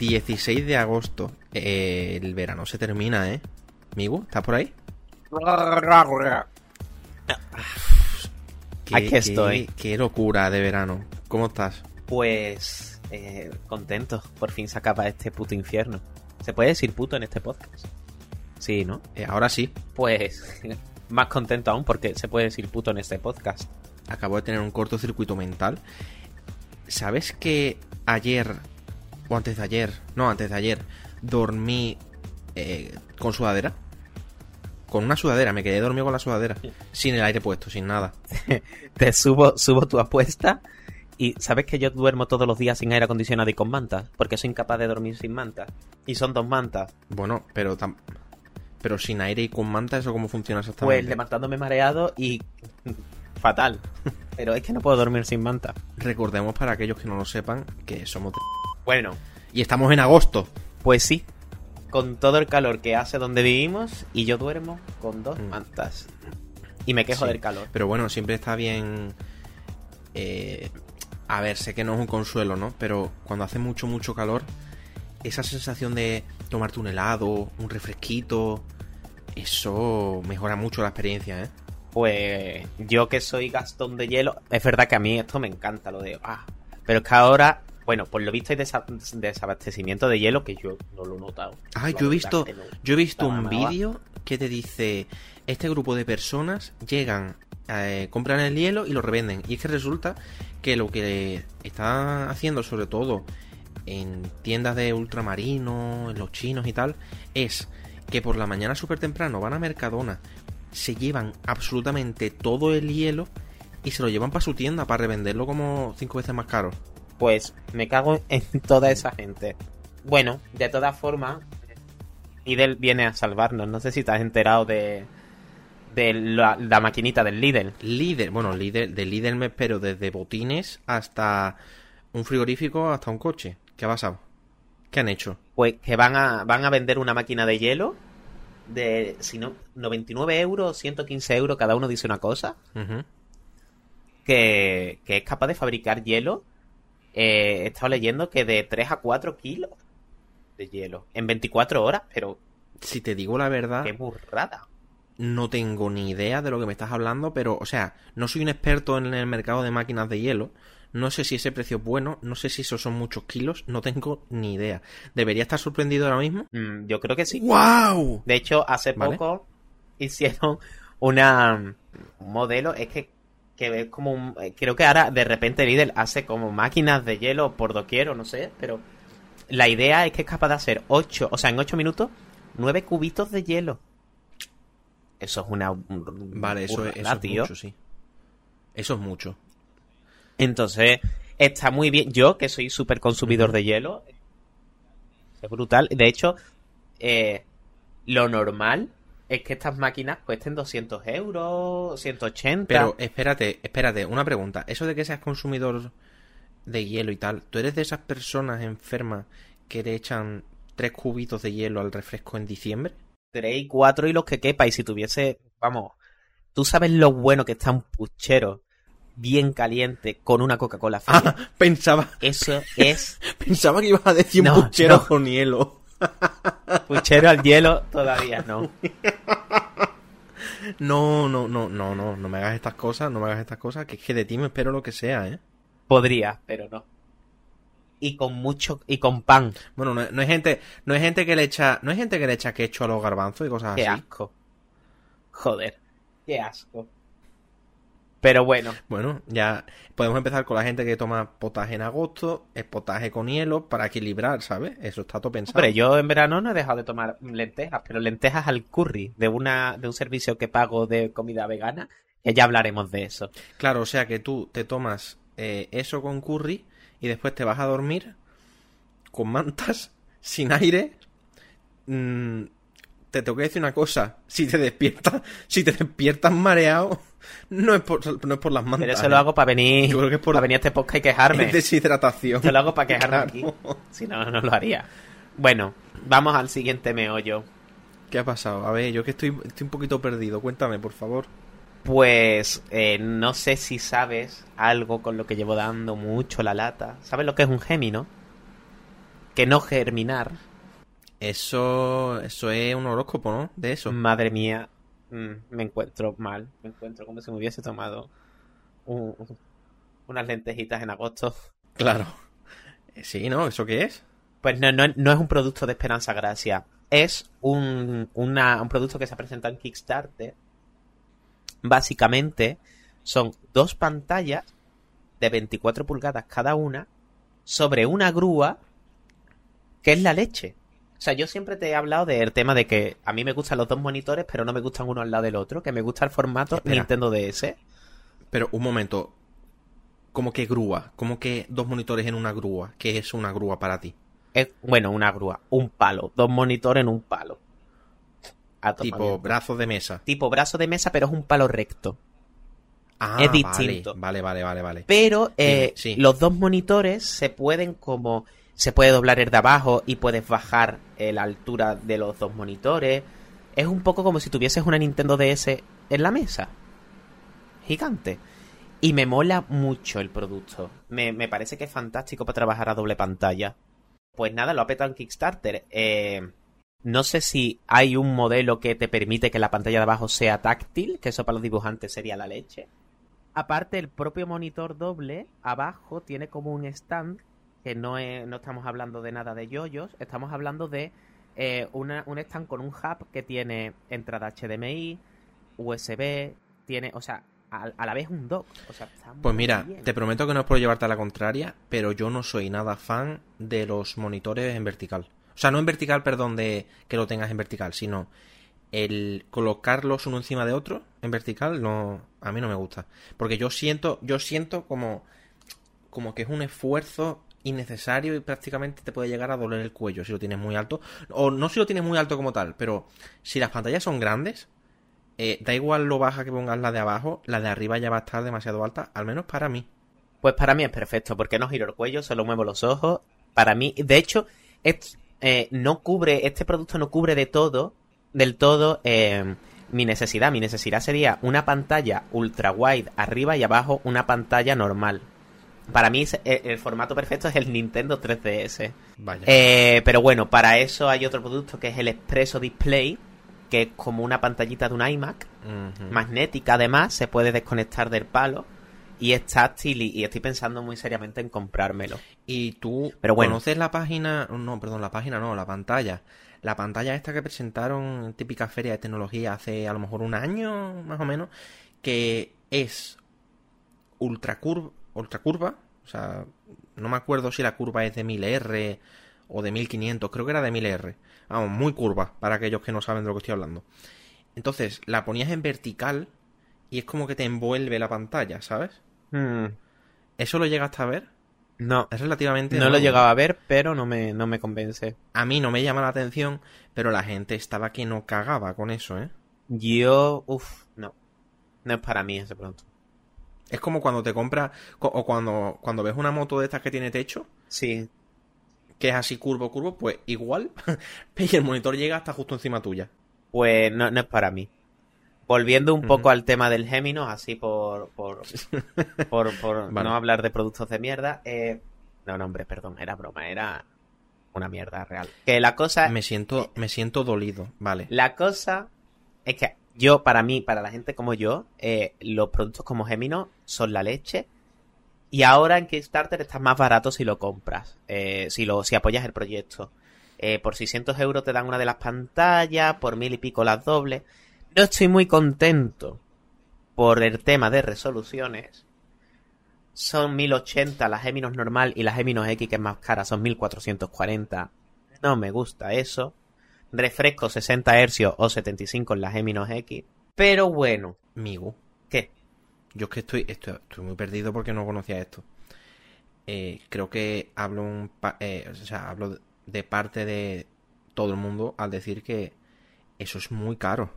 16 de agosto. Eh, el verano se termina, ¿eh? Migu, ¿estás por ahí? Qué- Aquí qué- estoy. Qué locura de verano. ¿Cómo estás? Pues eh, contento, por fin se acaba este puto infierno. ¿Se puede decir puto en este podcast? Sí, ¿no? Eh, ahora sí, Pues más contento aún porque se puede decir puto en este podcast. acabo de tener un cortocircuito mental. ¿Sabes que ayer, o antes de ayer, no, antes de ayer, dormí eh, con sudadera? Con una sudadera, me quedé dormido con la sudadera. Sin el aire puesto, sin nada. Te subo, subo tu apuesta y sabes que yo duermo todos los días sin aire acondicionado y con mantas, porque soy incapaz de dormir sin mantas. Y son dos mantas. Bueno, pero tam- pero sin aire y con manta, ¿eso cómo funciona Pues exactamente? levantándome mareado y fatal. Pero es que no puedo dormir sin manta. Recordemos para aquellos que no lo sepan que somos... de- Bueno, Y estamos en agosto. pues sí. Con todo el calor que hace donde vivimos y yo duermo con dos Mm. mantas. Y me quejo Sí. del calor. Pero bueno, siempre está bien. eh, a ver, sé que no es un consuelo, ¿no? Pero cuando hace mucho, mucho calor, esa sensación de tomarte un helado, un refresquito, eso mejora mucho la experiencia, ¿eh? Pues yo que soy Gastón de hielo, es verdad que a mí esto me encanta, lo de... Ah, pero es que ahora, bueno, por lo visto hay desa- desabastecimiento de hielo que yo no lo he notado. La yo he visto, no. yo he visto un vídeo que te dice, este grupo de personas llegan, eh, compran el hielo y lo revenden. Y es que resulta que lo que están haciendo, sobre todo en tiendas de ultramarino, en los chinos y tal, es que por la mañana súper temprano van a Mercadona, se llevan absolutamente todo el hielo y se lo llevan para su tienda para revenderlo como cinco veces más caro. Pues me cago en toda esa gente. Bueno, de todas formas, Lidl viene a salvarnos. No sé si te has enterado de, de la, la maquinita del Lidl. Líder, bueno, líder, de líder me espero desde botines hasta un frigorífico hasta un coche. ¿Qué ha pasado? ¿Qué han hecho? Pues que van a, van a vender una máquina de hielo de, si no, 99 euros, 115 euros, cada uno dice una cosa. Que, que es capaz de fabricar hielo. Eh, he estado leyendo que de 3 a 4 kilos de hielo en 24 horas, pero Si te digo la verdad, qué burrada. no tengo ni idea de lo que me estás hablando, pero, o sea, no soy un experto en el mercado de máquinas de hielo. No sé si ese precio es bueno, no sé si esos son muchos kilos, no tengo ni idea. ¿Debería estar sorprendido ahora mismo? Mm, yo creo que sí. ¡Wow! De hecho, hace Vale. poco hicieron una un modelo, es que, que es como un, eh, creo que ahora de repente Lidl hace como máquinas de hielo por doquier o no sé, pero la idea es que es capaz de hacer 8, o sea, en 8 minutos, 9 cubitos de hielo. Eso es una Vale, eso, es- eso mucho, sí. Eso es mucho. Entonces, está muy bien. Yo, que soy súper consumidor de hielo, es brutal. De hecho, eh, lo normal es que estas máquinas cuesten 200 euros, 180. Pero espérate, espérate, una pregunta. Eso de que seas consumidor de hielo y tal, ¿tú eres de esas personas enfermas que le echan tres cubitos de hielo al refresco en diciembre? 3 y 4 y los que quepa. Y si tuviese, vamos, tú sabes lo bueno que está un puchero bien caliente con una Coca-Cola fría. Ah, pensaba, Eso es pensaba que ibas a decir un puchero no. con hielo. puchero al hielo, todavía no. No, no, no, no, no, no me hagas estas cosas, no me hagas estas cosas, que es que de ti me espero lo que sea, ¿eh? Podría, pero no. Y con mucho, y con pan. Bueno, no, no hay gente, no hay gente que le echa, no hay gente que le echa quecho a los garbanzos y cosas Qué así. asco. Joder, qué asco. Pero bueno, Bueno, ya podemos empezar con la gente que toma potaje en agosto, es potaje con hielo para equilibrar, ¿sabes? Eso está todo pensado. hombre, yo en verano no he dejado de tomar lentejas, pero lentejas al curry de una de un servicio que pago de comida vegana, que ya hablaremos de eso. Claro, o sea que tú te tomas eh, eso con curry y después te vas a dormir con mantas, sin aire. Mm, te tengo que decir una cosa, si te despiertas, si te despiertas mareado, no es por, no es por las mantas. Pero eso lo hago para venir, Yo creo que es por- para venir a este podcast y quejarme. Es deshidratación. Eso lo hago para quejarme Claro. aquí. Si no, no lo haría. Bueno, vamos al siguiente meollo. ¿Qué ha pasado? A ver, yo que estoy, estoy un poquito perdido. Cuéntame, por favor. Pues eh, no sé si sabes algo con lo que llevo dando mucho la lata. ¿Sabes lo que es un Gemi, no? que no germinar. Eso, eso es un horóscopo, ¿no? De eso. Madre mía, mm, me encuentro mal. Me encuentro como si me hubiese tomado un- un- unas lentejitas en agosto. Claro. Eh, Sí, ¿no? ¿Eso qué es? Pues no, no, no es un producto de Esperanza Gracia. Es un, una- un producto que se ha presentado en Kickstarter. Básicamente son dos pantallas de 24 pulgadas cada una sobre una grúa que es la leche. O sea, yo siempre te he hablado del tema de que a mí me gustan los dos monitores, pero no me gustan uno al lado del otro, que me gusta el formato Espera. Nintendo DS. Pero un momento. ¿Cómo que grúa? ¿Cómo que dos monitores en una grúa? ¿Qué es una grúa para ti? Es, bueno, una grúa, un palo, dos monitores en un palo. Tipo brazos de mesa. tipo brazo de mesa, pero es un palo recto. Ah, Es distinto. Vale, vale, vale, vale. Pero eh, sí. los dos monitores se pueden como... Se puede doblar el de abajo y puedes bajar eh, la altura de los dos monitores. Es un poco como si tuvieses una Nintendo DS en la mesa. Gigante. Y me mola mucho el producto. Me, me parece que es fantástico para trabajar a doble pantalla. Pues nada, lo ha petado en Kickstarter. Eh, no sé si hay un modelo que te permite que la pantalla de abajo sea táctil, que eso para los dibujantes sería la leche. Aparte, el propio monitor doble abajo tiene como un stand que no, es- no estamos hablando de nada de yoyos, estamos hablando de eh, una- un stand con un hub que tiene entrada HDMI, USB, tiene, o sea, a, a la vez un dock. O sea, Pues mira, bien. te prometo que no es por llevarte a la contraria, pero yo no soy nada fan de los monitores en vertical. O sea, no en vertical, perdón, de que lo tengas en vertical, sino el colocarlos uno encima de otro en vertical, no, a mí no me gusta. Porque yo siento, yo siento como, como que es un esfuerzo innecesario y prácticamente te puede llegar a doler el cuello si lo tienes muy alto. O no si lo tienes muy alto como tal, pero si las pantallas son grandes, eh, da igual lo baja que pongas la de abajo, la de arriba ya va a estar demasiado alta, al menos para mí. Pues para mí es perfecto, porque no giro el cuello, solo muevo los ojos. Para mí, de hecho, es- eh, no cubre, este producto no cubre de todo, del todo, eh, mi necesidad. Mi necesidad sería una pantalla ultra wide arriba y abajo una pantalla normal. Para mí el, el formato perfecto es el Nintendo 3DS. Vaya. Eh, pero bueno, para eso hay otro producto que es el Expresso Display, que es como una pantallita de un iMac, magnética además, se puede desconectar del palo y es táctil y, y estoy pensando muy seriamente en comprármelo. Y tú Pero bueno. conoces la página, no, perdón, la página no, la pantalla. La pantalla esta que presentaron en típica feria de tecnología hace a lo mejor un año, más o menos, que es ultra curva, ultra curva, o sea, no me acuerdo si la curva es de 1000R o de 1500, creo que era de 1000R. Vamos, muy curva, para aquellos que no saben de lo que estoy hablando. Entonces, la ponías en vertical y es como que te envuelve la pantalla, ¿sabes? Hmm, ¿Eso lo llegaste a ver? No, Es relativamente no lo llegado a ver, pero no me, no me convence. A mí no me llama la atención, pero la gente estaba que no cagaba con eso, ¿eh? Yo, uff, no. No es para mí ese producto. Es como cuando te compras, co- o cuando, cuando ves una moto de estas que tiene techo, Sí, que es así curvo, curvo, pues igual, y el monitor llega hasta justo encima tuya. pues no, no es para mí. Volviendo un poco al tema del Géminos, así por, por, por, por Vale. no hablar de productos de mierda. eh, no, no, hombre, perdón, era broma, era una mierda real. Que la cosa, Me siento, me siento dolido, vale. la cosa es que yo, para mí, para la gente como yo, eh, los productos como Géminos son la leche. Y ahora en Kickstarter están más baratos si lo compras, eh, si, lo, si apoyas el proyecto. Eh, por 600 euros te dan una de las pantallas, por mil y pico las dobles. No estoy muy contento por el tema de resoluciones. Son 1080 la Geminos normal y la Geminos X, que es más cara, son 1440. No me gusta eso. Refresco 60 Hz o 75 en la Geminos X. Pero bueno, Migu. Yo es que estoy, estoy, muy perdido porque no conocía esto. Eh, creo que hablo un pa- eh, o sea, hablo de parte de todo el mundo al decir que eso es muy caro.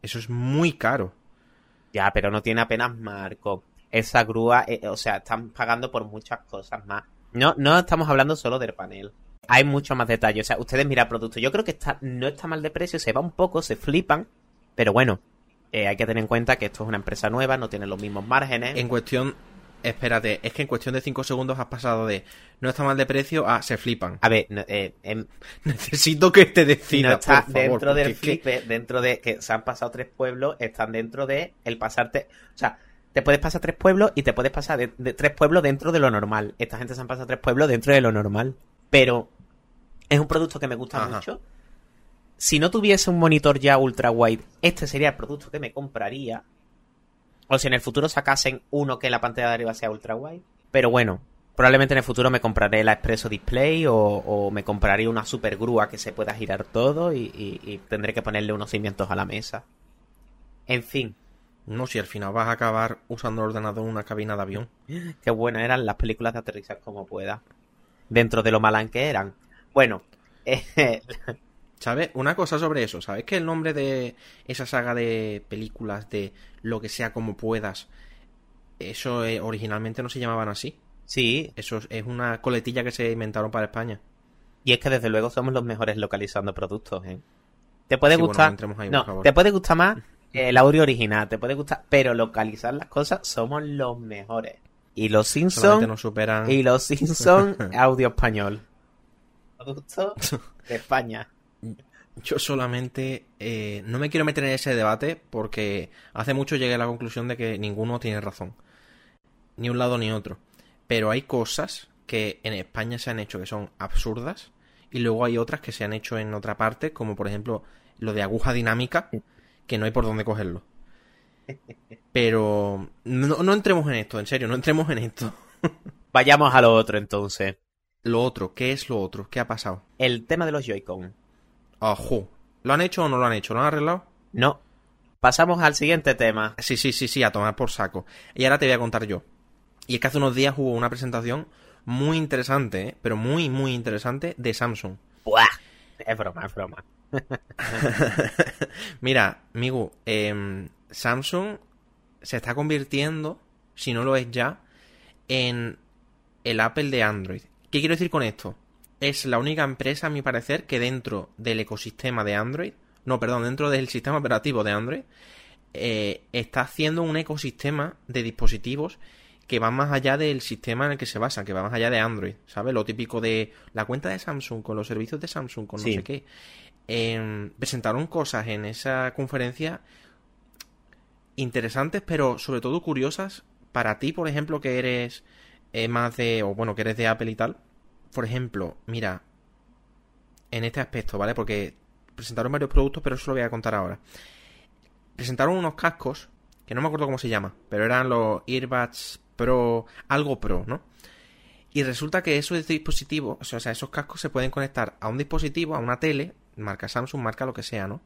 Eso es muy caro. Ya, pero no tiene apenas marco. Esa grúa, eh, o sea, están pagando por muchas cosas más. No, no estamos hablando solo del panel. Hay mucho más detalle. O sea, ustedes miran producto. Yo creo que está, no está mal de precio, se va un poco, se flipan. Pero bueno, eh, hay que tener en cuenta que esto es una empresa nueva, no tiene los mismos márgenes. En cuestión, Espérate, es que en cuestión de 5 segundos has pasado de no está mal de precio a se flipan. A ver, no, eh, em, Necesito que te no decidas, está por favor, dentro del es que- flip, dentro de que se han pasado tres pueblos, están dentro de el pasarte. O sea, te puedes pasar tres pueblos y te puedes pasar de, de tres pueblos dentro de lo normal. Esta gente se han pasado tres pueblos dentro de lo normal. Pero es un producto que me gusta Ajá. mucho. Si no tuviese un monitor ya ultra wide, este sería el producto que me compraría. O si en el futuro sacasen uno que la pantalla de arriba sea ultra wide. Pero bueno, probablemente en el futuro me compraré la Expresso Display o, o me compraré una super grúa que se pueda girar todo y, y- y tendré que ponerle unos cimientos a la mesa. En fin, No, si al final vas a acabar usando el ordenador en una cabina de avión. qué buenas eran las películas de aterrizar como pueda. Dentro de lo malan que eran. Bueno, eh, ¿Sabes? Una cosa sobre eso. ¿Sabes que el nombre de esa saga de películas de lo que sea como puedas, eso eh, originalmente no se llamaban así? sí, Eso es- una coletilla que se inventaron para España. y es que desde luego somos los mejores localizando productos. ¿eh? Te puede Sí, bueno, gustar. no entremos ahí, no, te puede gustar más el audio original, te puede gustar, pero localizar las cosas somos los mejores. Y los Simpsons nos superan. y los Simpsons audio español. Producto de España. Yo solamente eh, no me quiero meter en ese debate porque hace mucho llegué a la conclusión de que ninguno tiene razón. Ni un lado ni otro. Pero hay cosas que en España se han hecho que son absurdas y luego hay otras que se han hecho en otra parte, como por ejemplo lo de aguja dinámica, que no hay por dónde cogerlo. Pero no, no entremos en esto, en serio, no entremos en esto. Vayamos a lo otro entonces. Lo otro, ¿qué es lo otro? ¿Qué ha pasado? El tema de los Joy-Con. Ojo, ¿lo han hecho o no lo han hecho? ¿Lo han arreglado? No. Pasamos al siguiente tema. Sí, sí, sí, sí, a tomar por saco. Y ahora te voy a contar yo. Y es que hace unos días hubo una presentación muy interesante, ¿eh? pero muy, muy interesante, de Samsung. ¡Buah! Es broma, es broma. Mira, Migu, em, Samsung se está convirtiendo, si no lo es ya, en el Apple de Android. ¿Qué quiero decir con esto? Es la única empresa, a mi parecer, que dentro del ecosistema de Android, no, perdón, dentro del sistema operativo de Android, eh, está haciendo un ecosistema de dispositivos que va más allá del sistema en el que se basa, que va más allá de Android, ¿sabes? Lo típico de la cuenta de Samsung, con los servicios de Samsung, con no sé qué. Em, presentaron cosas en esa conferencia interesantes, pero sobre todo curiosas para ti, por ejemplo, que eres eh, más de, o bueno, que eres de Apple y tal. Por ejemplo, mira, en este aspecto, ¿vale? Porque presentaron varios productos, pero eso lo voy a contar ahora. Presentaron unos cascos, que no me acuerdo cómo se llama, pero eran los Earbuds Pro, algo Pro, ¿no? Y resulta que esos dispositivos, o sea, esos cascos se pueden conectar a un dispositivo, a una tele, marca Samsung, marca lo que sea, ¿no?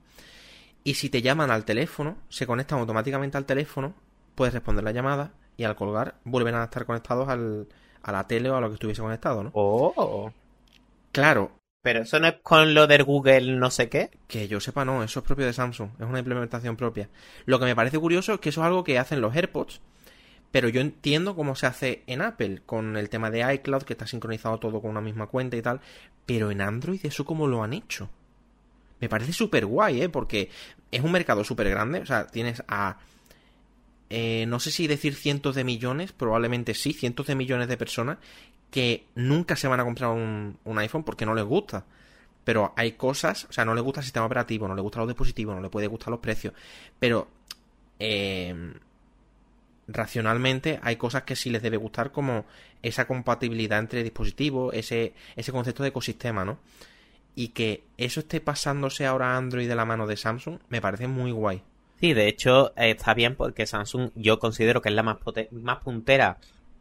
Y si te llaman al teléfono, se conectan automáticamente al teléfono, puedes responder la llamada y al colgar vuelven a estar conectados al, a la tele o a lo que estuviese conectado, ¿no? Oh. Claro, Pero eso no es con lo del Google no sé qué. que yo sepa no, eso es propio de Samsung, es una implementación propia. Lo que me parece curioso es que eso es algo que hacen los AirPods, pero yo entiendo cómo se hace en Apple, con el tema de iCloud, que está sincronizado todo con una misma cuenta y tal, pero en Android eso cómo lo han hecho. Me parece súper guay, ¿eh? Porque es un mercado súper grande, o sea, tienes a... eh, no sé si decir cientos de millones, probablemente sí, cientos de millones de personas que nunca se van a comprar un, un iPhone porque no les gusta. Pero hay cosas, o sea, no les gusta el sistema operativo, no les gustan los dispositivos, no les puede gustar los precios. Pero eh, racionalmente hay cosas que sí les debe gustar, como esa compatibilidad entre dispositivos, ese, ese concepto de ecosistema, ¿no? Y que eso esté pasándose ahora a Android de la mano de Samsung, me parece muy guay. Sí, de hecho eh, está bien porque Samsung yo considero que es la más, más puntera.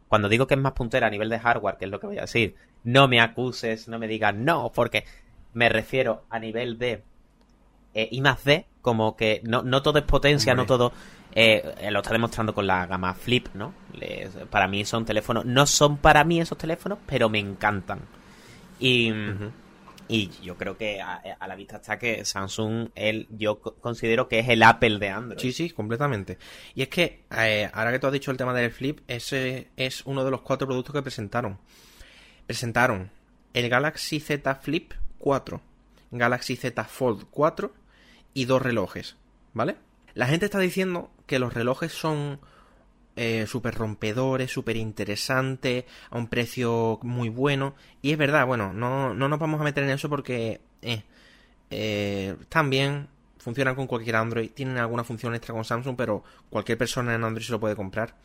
Cuando digo que es más puntera a nivel de hardware, que es lo que voy a decir, no me acuses, no me digas no, porque me refiero a nivel de eh, I más D, como que no, no todo es potencia, Hombre. no todo... eh, lo está demostrando con la gama Flip, ¿no? Les- para mí son teléfonos... No son para mí esos teléfonos, pero me encantan. Y... Y yo creo que a, a la vista está que Samsung, él, yo co- considero que es el Apple de Android. Sí, sí, completamente. Y es que, eh, ahora que tú has dicho el tema del Flip, ese es uno de los cuatro productos que presentaron. Presentaron el Galaxy Z Flip 4, Galaxy Z Fold 4 y dos relojes, ¿vale? La gente está diciendo que los relojes son eh, súper rompedores, súper interesantes, a un precio muy bueno. Y es verdad, bueno, no, no nos vamos a meter en eso porque eh, eh, también funcionan con cualquier Android, tienen alguna función extra con Samsung, pero cualquier persona en Android se lo puede comprar.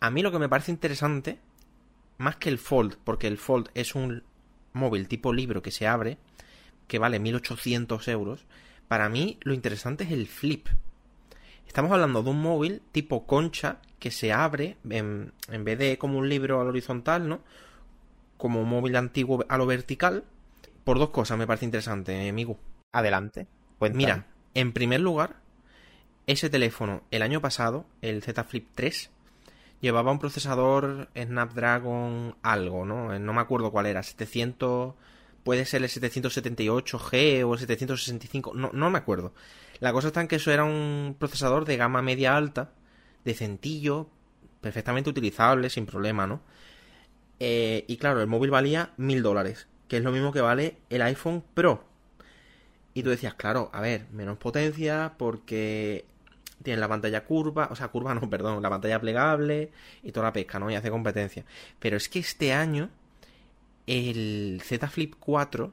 A mí lo que me parece interesante, más que el Fold, porque el Fold es un móvil tipo libro que se abre, que vale 1800 euros, para mí lo interesante es el Flip. Estamos hablando de un móvil tipo concha que se abre en, en vez de como un libro al horizontal, ¿no? Como un móvil antiguo a lo vertical. Por dos cosas me parece interesante, amigo. Adelante. Cuéntame. Mira, en primer lugar, ese teléfono el año pasado, el Z Flip 3, llevaba un procesador Snapdragon algo, ¿no? No me acuerdo cuál era, 700, puede ser el 778G o el 765, no, no me acuerdo. La cosa está en que eso era un procesador de gama media alta, decentillo, perfectamente utilizable, sin problema, ¿no? Eh, y claro, el móvil valía mil dólares, que es lo mismo que vale el iPhone Pro. Y tú decías, claro, a ver, menos potencia porque tiene la pantalla curva, o sea, curva no, perdón, la pantalla plegable y toda la pesca, ¿no? Y hace competencia. Pero es que este año el Z Flip 4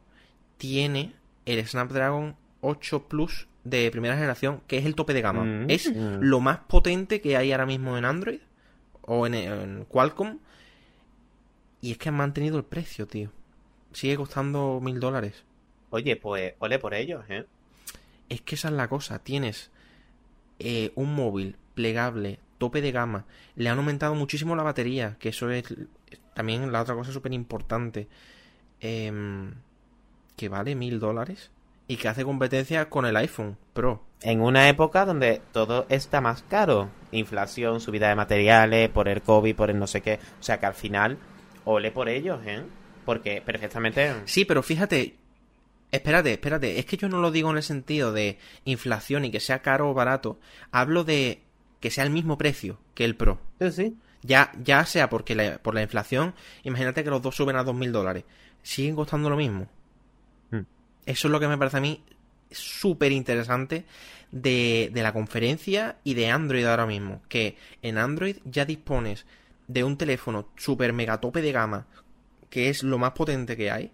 tiene el Snapdragon 8 Plus de primera generación, que es el tope de gama. Mm, es mm. lo más potente que hay ahora mismo en Android o en, en Qualcomm. Y es que han mantenido el precio, tío. Sigue costando mil dólares. Oye, pues ole por ellos, ¿eh? Es que esa es la cosa. Tienes eh, un móvil plegable, tope de gama. Le han aumentado muchísimo la batería, que eso es también la otra cosa súper importante. Em, que vale mil dólares y que hace competencia con el iPhone Pro. En una época donde todo está más caro. Inflación, subida de materiales, por el COVID, por el no sé qué. O sea que al final, ole por ellos, ¿eh? Porque perfectamente... Sí, pero fíjate, espérate, espérate, es que yo no lo digo en el sentido de inflación y que sea caro o barato, hablo de que sea el mismo precio que el Pro. Sí, sí. Ya, ya sea porque la- por la inflación, imagínate que los dos suben a dos mil dólares, siguen costando lo mismo. Eso es lo que me parece a mí súper interesante de, de la conferencia y de Android ahora mismo. Que en Android ya dispones de un teléfono super mega tope de gama, que es lo más potente que hay,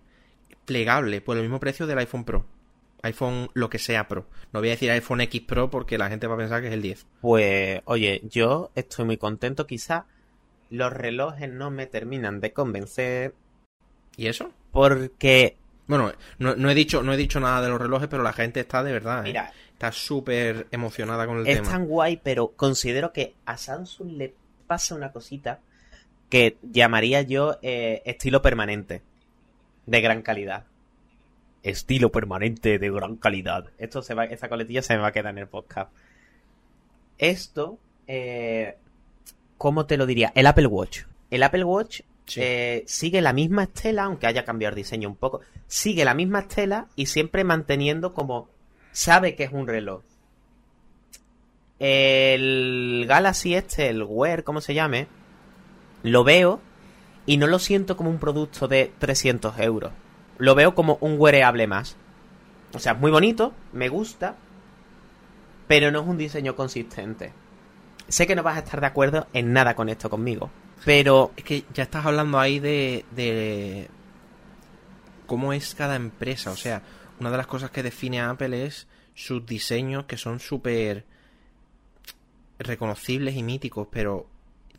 plegable por el mismo precio del iPhone Pro. iPhone lo que sea Pro. No voy a decir iPhone X Pro porque la gente va a pensar que es el 10. Pues, oye, yo estoy muy contento. Quizá los relojes no me terminan de convencer ¿Y eso? porque, Bueno, no, no he dicho no he dicho nada de los relojes, pero la gente está de verdad, ¿eh? mira, está súper emocionada con el es tema. tan guay, pero considero que a Samsung le pasa una cosita que llamaría yo eh, estilo permanente de gran calidad. Estilo permanente de gran calidad. Esto se va, esa coletilla se me va a quedar en el podcast. Esto, eh, ¿cómo te lo diría? El Apple Watch. El Apple Watch Eh, sigue la misma estela, aunque haya cambiado el diseño un poco. Sigue la misma estela y siempre manteniendo como sabe que es un reloj. El Galaxy este, el Wear, como se llame, lo veo y no lo siento como un producto de 300 euros. Lo veo como un wearable más. O sea, es muy bonito, me gusta, pero no es un diseño consistente. Sé que no vas a estar de acuerdo en nada con esto conmigo, pero Es que ya estás hablando ahí de, de cómo es cada empresa. O sea, una de las cosas que define a Apple es sus diseños que son súper reconocibles y míticos, pero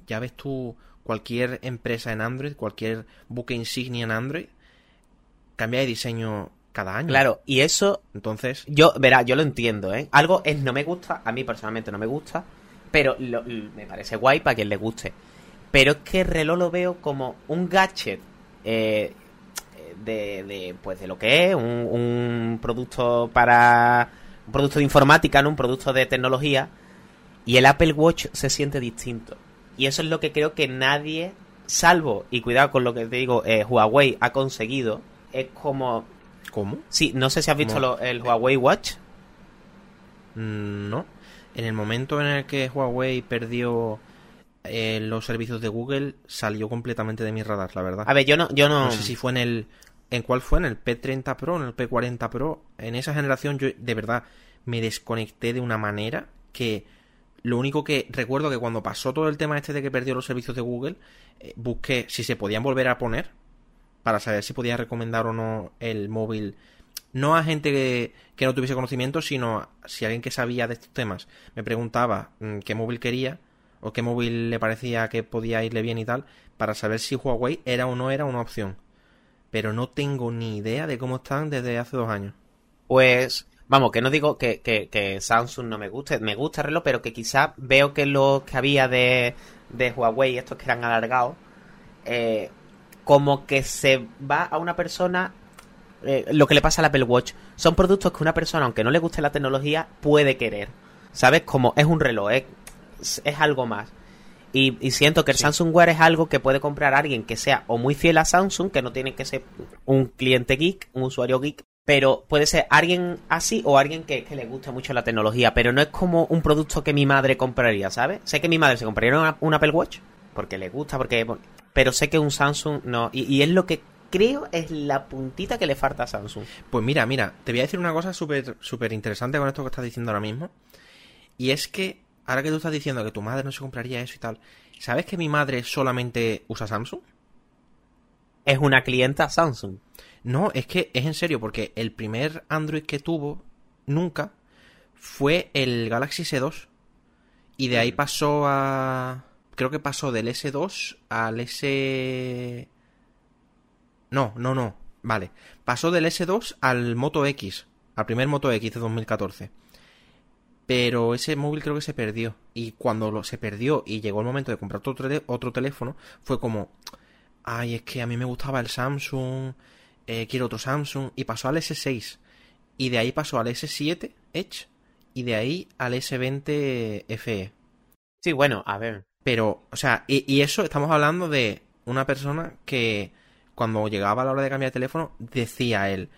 ya ves tú cualquier empresa en Android, cualquier buque insignia en Android, cambia de diseño cada año. claro, y eso Entonces, Yo, verá, yo lo entiendo, ¿eh? Algo es no me gusta, a mí personalmente no me gusta, pero lo- me parece guay para quien le guste. Pero es que el reloj lo veo como un gadget eh, de, de, pues de lo que es, un, un producto para... un producto de informática, ¿no? Un producto de tecnología. Y el Apple Watch se siente distinto. Y eso es lo que creo que nadie, salvo, y cuidado con lo que te digo, eh, Huawei ha conseguido, es como... ¿cómo? Sí, no sé si has visto el Huawei Watch. Mm, No. En el momento en el que Huawei perdió eh, los servicios de Google, salió completamente de mi radar, la verdad. A ver, yo no, yo no. No sé si fue en el... ¿En cuál fue? ¿En el P30 Pro? ¿En el P40 Pro? En esa generación yo de verdad me desconecté de una manera que Lo único que recuerdo que cuando pasó todo el tema este de que perdió los servicios de Google, eh, busqué si se podían volver a poner para saber si podía recomendar o no el móvil. No a gente que, que no tuviese conocimiento, sino a- si alguien que sabía de estos temas me preguntaba mm, qué móvil quería o qué móvil le parecía que podía irle bien y tal, para saber si Huawei era o no era una opción. Pero no tengo ni idea de cómo están desde hace dos años. Pues, vamos, que no digo que, Samsung no me guste, me gusta el reloj, pero que quizás veo que los que había de, Huawei, estos que eran alargados, eh, como que se va a una persona eh, lo que le pasa al Apple Watch. Son productos que una persona, aunque no le guste la tecnología, puede querer. ¿Sabes? Como es un reloj, es, es algo más. Y, y siento que el Sí. Samsung Wear es algo que puede comprar alguien que sea o muy fiel a Samsung, que no tiene que ser un cliente geek, un usuario geek, pero puede ser alguien así o alguien que, que le guste mucho la tecnología, pero no es como un producto que mi madre compraría, ¿sabes? Sé que mi madre se compraría una- un Apple Watch porque le gusta, porque pero sé que un Samsung no. Y, y es lo que creo es la puntita que le falta a Samsung. Pues mira, mira, te voy a decir una cosa súper súper interesante con esto que estás diciendo ahora mismo. Y es que, ahora que tú estás diciendo que tu madre no se compraría eso y tal, ¿sabes que mi madre solamente usa Samsung? Es una clienta Samsung. No, es que es en serio, porque el primer Android que tuvo, nunca, fue el Galaxy S2. Y de ahí pasó a... Creo que pasó del S2 al S... No, no, no. Vale. Pasó del S2 al Moto X. Al primer Moto X de 2014. Pero ese móvil creo que se perdió. Y cuando lo, se perdió y llegó el momento de comprar otro, tele- otro teléfono, fue como... Ay, es que a mí me gustaba el Samsung. eh, quiero otro Samsung. Y pasó al S6. Y de ahí pasó al S7 Edge. Y de ahí al S20 FE. Sí, bueno, a ver. Pero, o sea, y, y eso estamos hablando de una persona que cuando llegaba la hora de cambiar de teléfono decía él,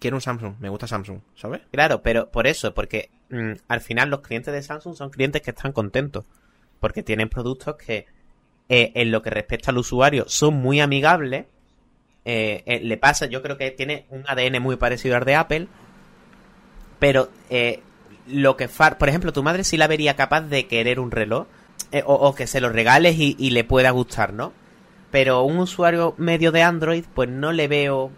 quiero un Samsung, me gusta Samsung, ¿sabes? Claro, pero por eso, porque mm, al final los clientes de Samsung son clientes que están contentos. Porque tienen productos que, eh, en lo que respecta al usuario, son muy amigables. Eh, eh, le pasa, yo creo que tiene un ADN muy parecido al de Apple. Pero lo que far, por ejemplo, tu madre sí la vería capaz de querer un reloj. o, que se lo regales y le pueda gustar, ¿no? Pero un usuario medio de Android, pues no le veo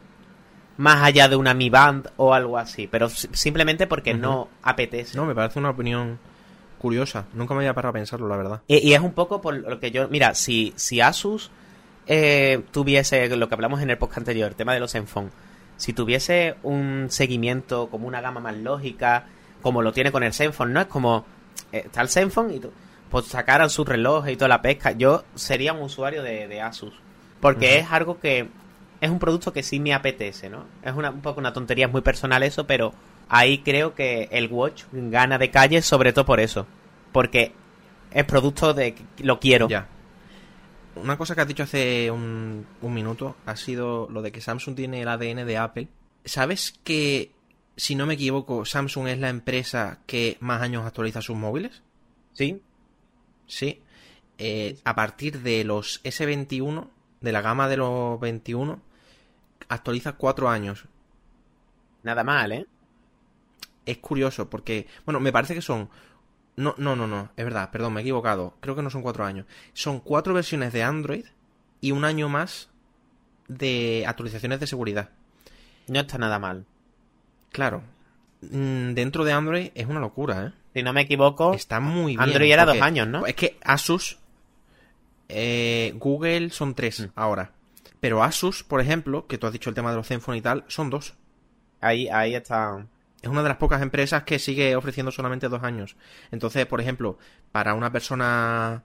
más allá de una Mi Band o algo así, pero si- simplemente porque no apetece. No, me parece una opinión curiosa. Nunca me había parado a pensarlo, la verdad. Y, y es un poco por lo que yo, mira, si, si Asus eh, tuviese lo que hablamos en el podcast anterior, el tema de los Zenfone, si tuviese un seguimiento como una gama más lógica, como lo tiene con el Zenfone, no es como eh, está el Zenfone y pues sacaran su reloj y toda la pesca, yo sería un usuario de, de Asus, porque es algo que es un producto que sí me apetece, ¿no? Es una, un poco una tontería, es muy personal eso, pero ahí creo que el Watch gana de calle sobre todo por eso, porque es producto de que lo quiero. Ya. Una cosa que has dicho hace un, un minuto ha sido lo de que Samsung tiene el ADN de Apple. ¿Sabes que, si no me equivoco, Samsung es la empresa que más años actualiza sus móviles? ¿Sí? Sí. Eh, a partir de los S21, de la gama de los 21, actualiza cuatro años. Nada mal, ¿eh? Es curioso porque, bueno, me parece que son... No, no, no, no, es verdad, perdón, me he equivocado. Creo que no son cuatro años. Son cuatro versiones de Android y un año más de actualizaciones de seguridad. No está nada mal. Claro, mm, dentro de Android es una locura, ¿eh? Si no me equivoco, Está muy bien. Android era porque- dos años, ¿no? Es que Asus, eh, Google son tres Mm. ahora. Pero Asus, por ejemplo, que tú has dicho el tema de los Zenfone y tal, son dos. Ahí, ahí está. Es una de las pocas empresas que sigue ofreciendo solamente dos años. Entonces, por ejemplo, para una persona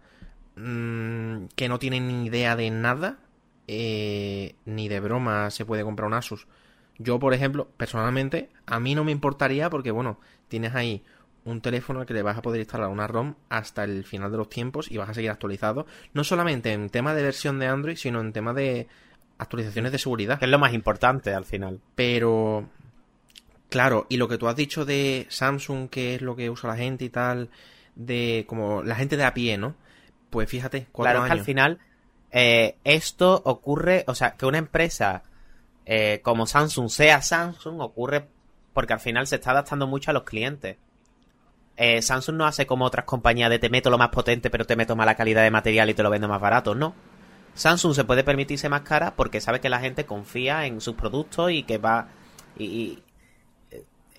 mm, que no tiene ni idea de nada, eh, ni de broma se puede comprar un Asus. Yo, por ejemplo, personalmente, a mí no me importaría porque, bueno, tienes ahí un teléfono que le vas a poder instalar una ROM hasta el final de los tiempos y vas a seguir actualizado. No solamente en tema de versión de Android, sino en tema de actualizaciones de seguridad. Que es lo más importante al final. Pero, claro, y lo que tú has dicho de Samsung, que es lo que usa la gente y tal, de como la gente de a pie, ¿no? Pues fíjate, cuatro Claro, es que al final eh, esto ocurre, o sea, que una empresa eh, como Samsung sea Samsung ocurre porque al final se está adaptando mucho a los clientes. Eh, Samsung no hace como otras compañías de te meto lo más potente, pero te meto mala calidad de material y te lo vendo más barato. No. Samsung se puede permitirse más cara porque sabe que la gente confía en sus productos y que va. Y,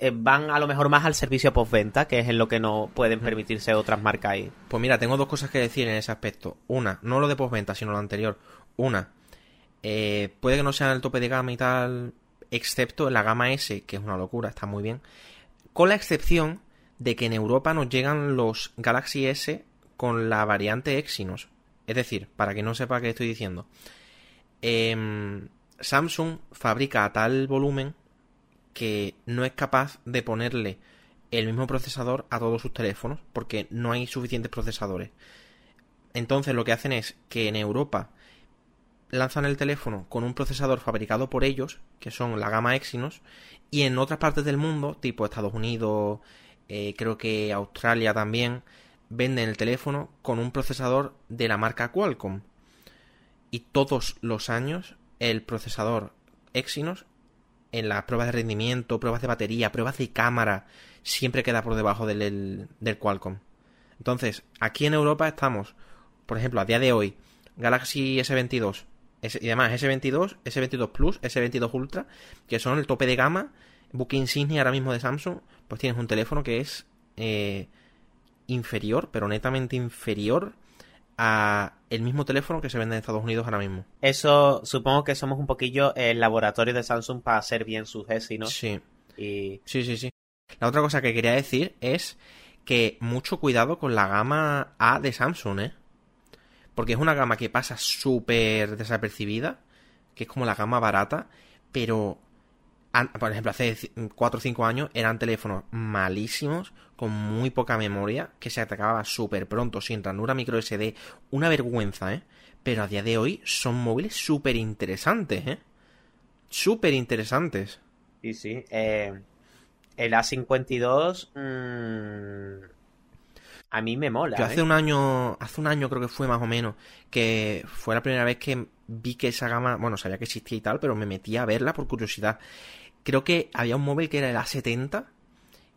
eh, van a lo mejor más al servicio postventa, que es en lo que no pueden permitirse otras marcas ahí. Pues mira, tengo dos cosas que decir en ese aspecto. Una, no lo de postventa, sino lo anterior. Una, eh, puede que no sea el tope de gama y tal, excepto en la gama S, que es una locura, está muy bien. Con la excepción de que en Europa nos llegan los Galaxy S con la variante Exynos. Es decir, para que no sepa qué estoy diciendo. Em, Samsung fabrica a tal volumen que no es capaz de ponerle el mismo procesador a todos sus teléfonos porque no hay suficientes procesadores. Entonces lo que hacen es que en Europa lanzan el teléfono con un procesador fabricado por ellos, que son la gama Exynos, y en otras partes del mundo, tipo Estados Unidos, eh, creo que Australia también, venden el teléfono con un procesador de la marca Qualcomm. Y todos los años el procesador Exynos en las pruebas de rendimiento, pruebas de batería, pruebas de cámara, siempre queda por debajo del, del, Qualcomm. Entonces, aquí en Europa estamos, por ejemplo, a día de hoy, Galaxy S22 y además S22, S22 Plus, S22 Ultra, que son el tope de gama, buque insignia ahora mismo de Samsung, pues tienes un teléfono que es eh, inferior, pero netamente inferior a el mismo teléfono que se vende en Estados Unidos ahora mismo. Eso, supongo que somos un poquillo el laboratorio de Samsung para hacer bien sus GESI, ¿no? Sí. Sí, sí, sí. La otra cosa que quería decir es que mucho cuidado con la gama A de Samsung, ¿eh? Porque es una gama que pasa súper desapercibida, que es como la gama barata, pero por ejemplo, hace 4 o 5 años eran teléfonos malísimos, con muy poca memoria, que se atacaba súper pronto, sin ranura micro SD. Una vergüenza, ¿eh? Pero a día de hoy son móviles súper interesantes, ¿eh? Súper interesantes. Sí, sí. Eh, el A52... Mmm, a mí me mola. Yo hace ¿eh? un año, hace un año creo que fue más o menos, que fue la primera vez que vi que esa gama, bueno, sabía que existía y tal, pero me metí a verla por curiosidad creo que había un móvil que era el A70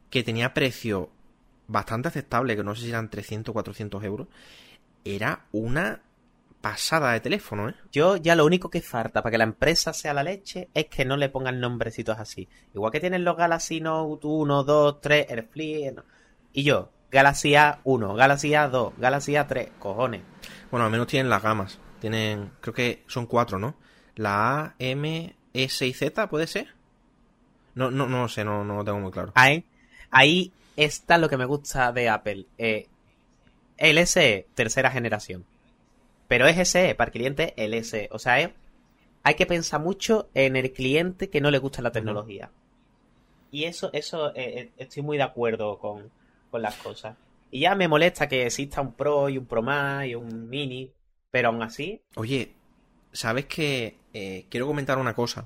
que tenía precio bastante aceptable, que no sé si eran 300 o 400 euros. Era una pasada de teléfono, ¿eh? Yo ya lo único que falta para que la empresa sea la leche es que no le pongan nombrecitos así. Igual que tienen los Galaxy Note 1, 2, 3, el Flip... Y yo, Galaxy A1, Galaxy A2, Galaxy A3, cojones. Bueno, al menos tienen las gamas. Tienen, creo que son cuatro, ¿no? La A, M, S y Z, ¿puede ser? No, no, no sé, no, no lo tengo muy claro. Ahí, ahí está lo que me gusta de Apple. Eh, el SE, tercera generación. Pero es SE, para el cliente, el SE. O sea, hay que pensar mucho en el cliente que no le gusta la tecnología. Y eso, eso eh, eh, estoy muy de acuerdo con, con las cosas. Y ya me molesta que exista un Pro y un Pro Más y un Mini, pero aún así. Oye, ¿sabes que quiero comentar una cosa?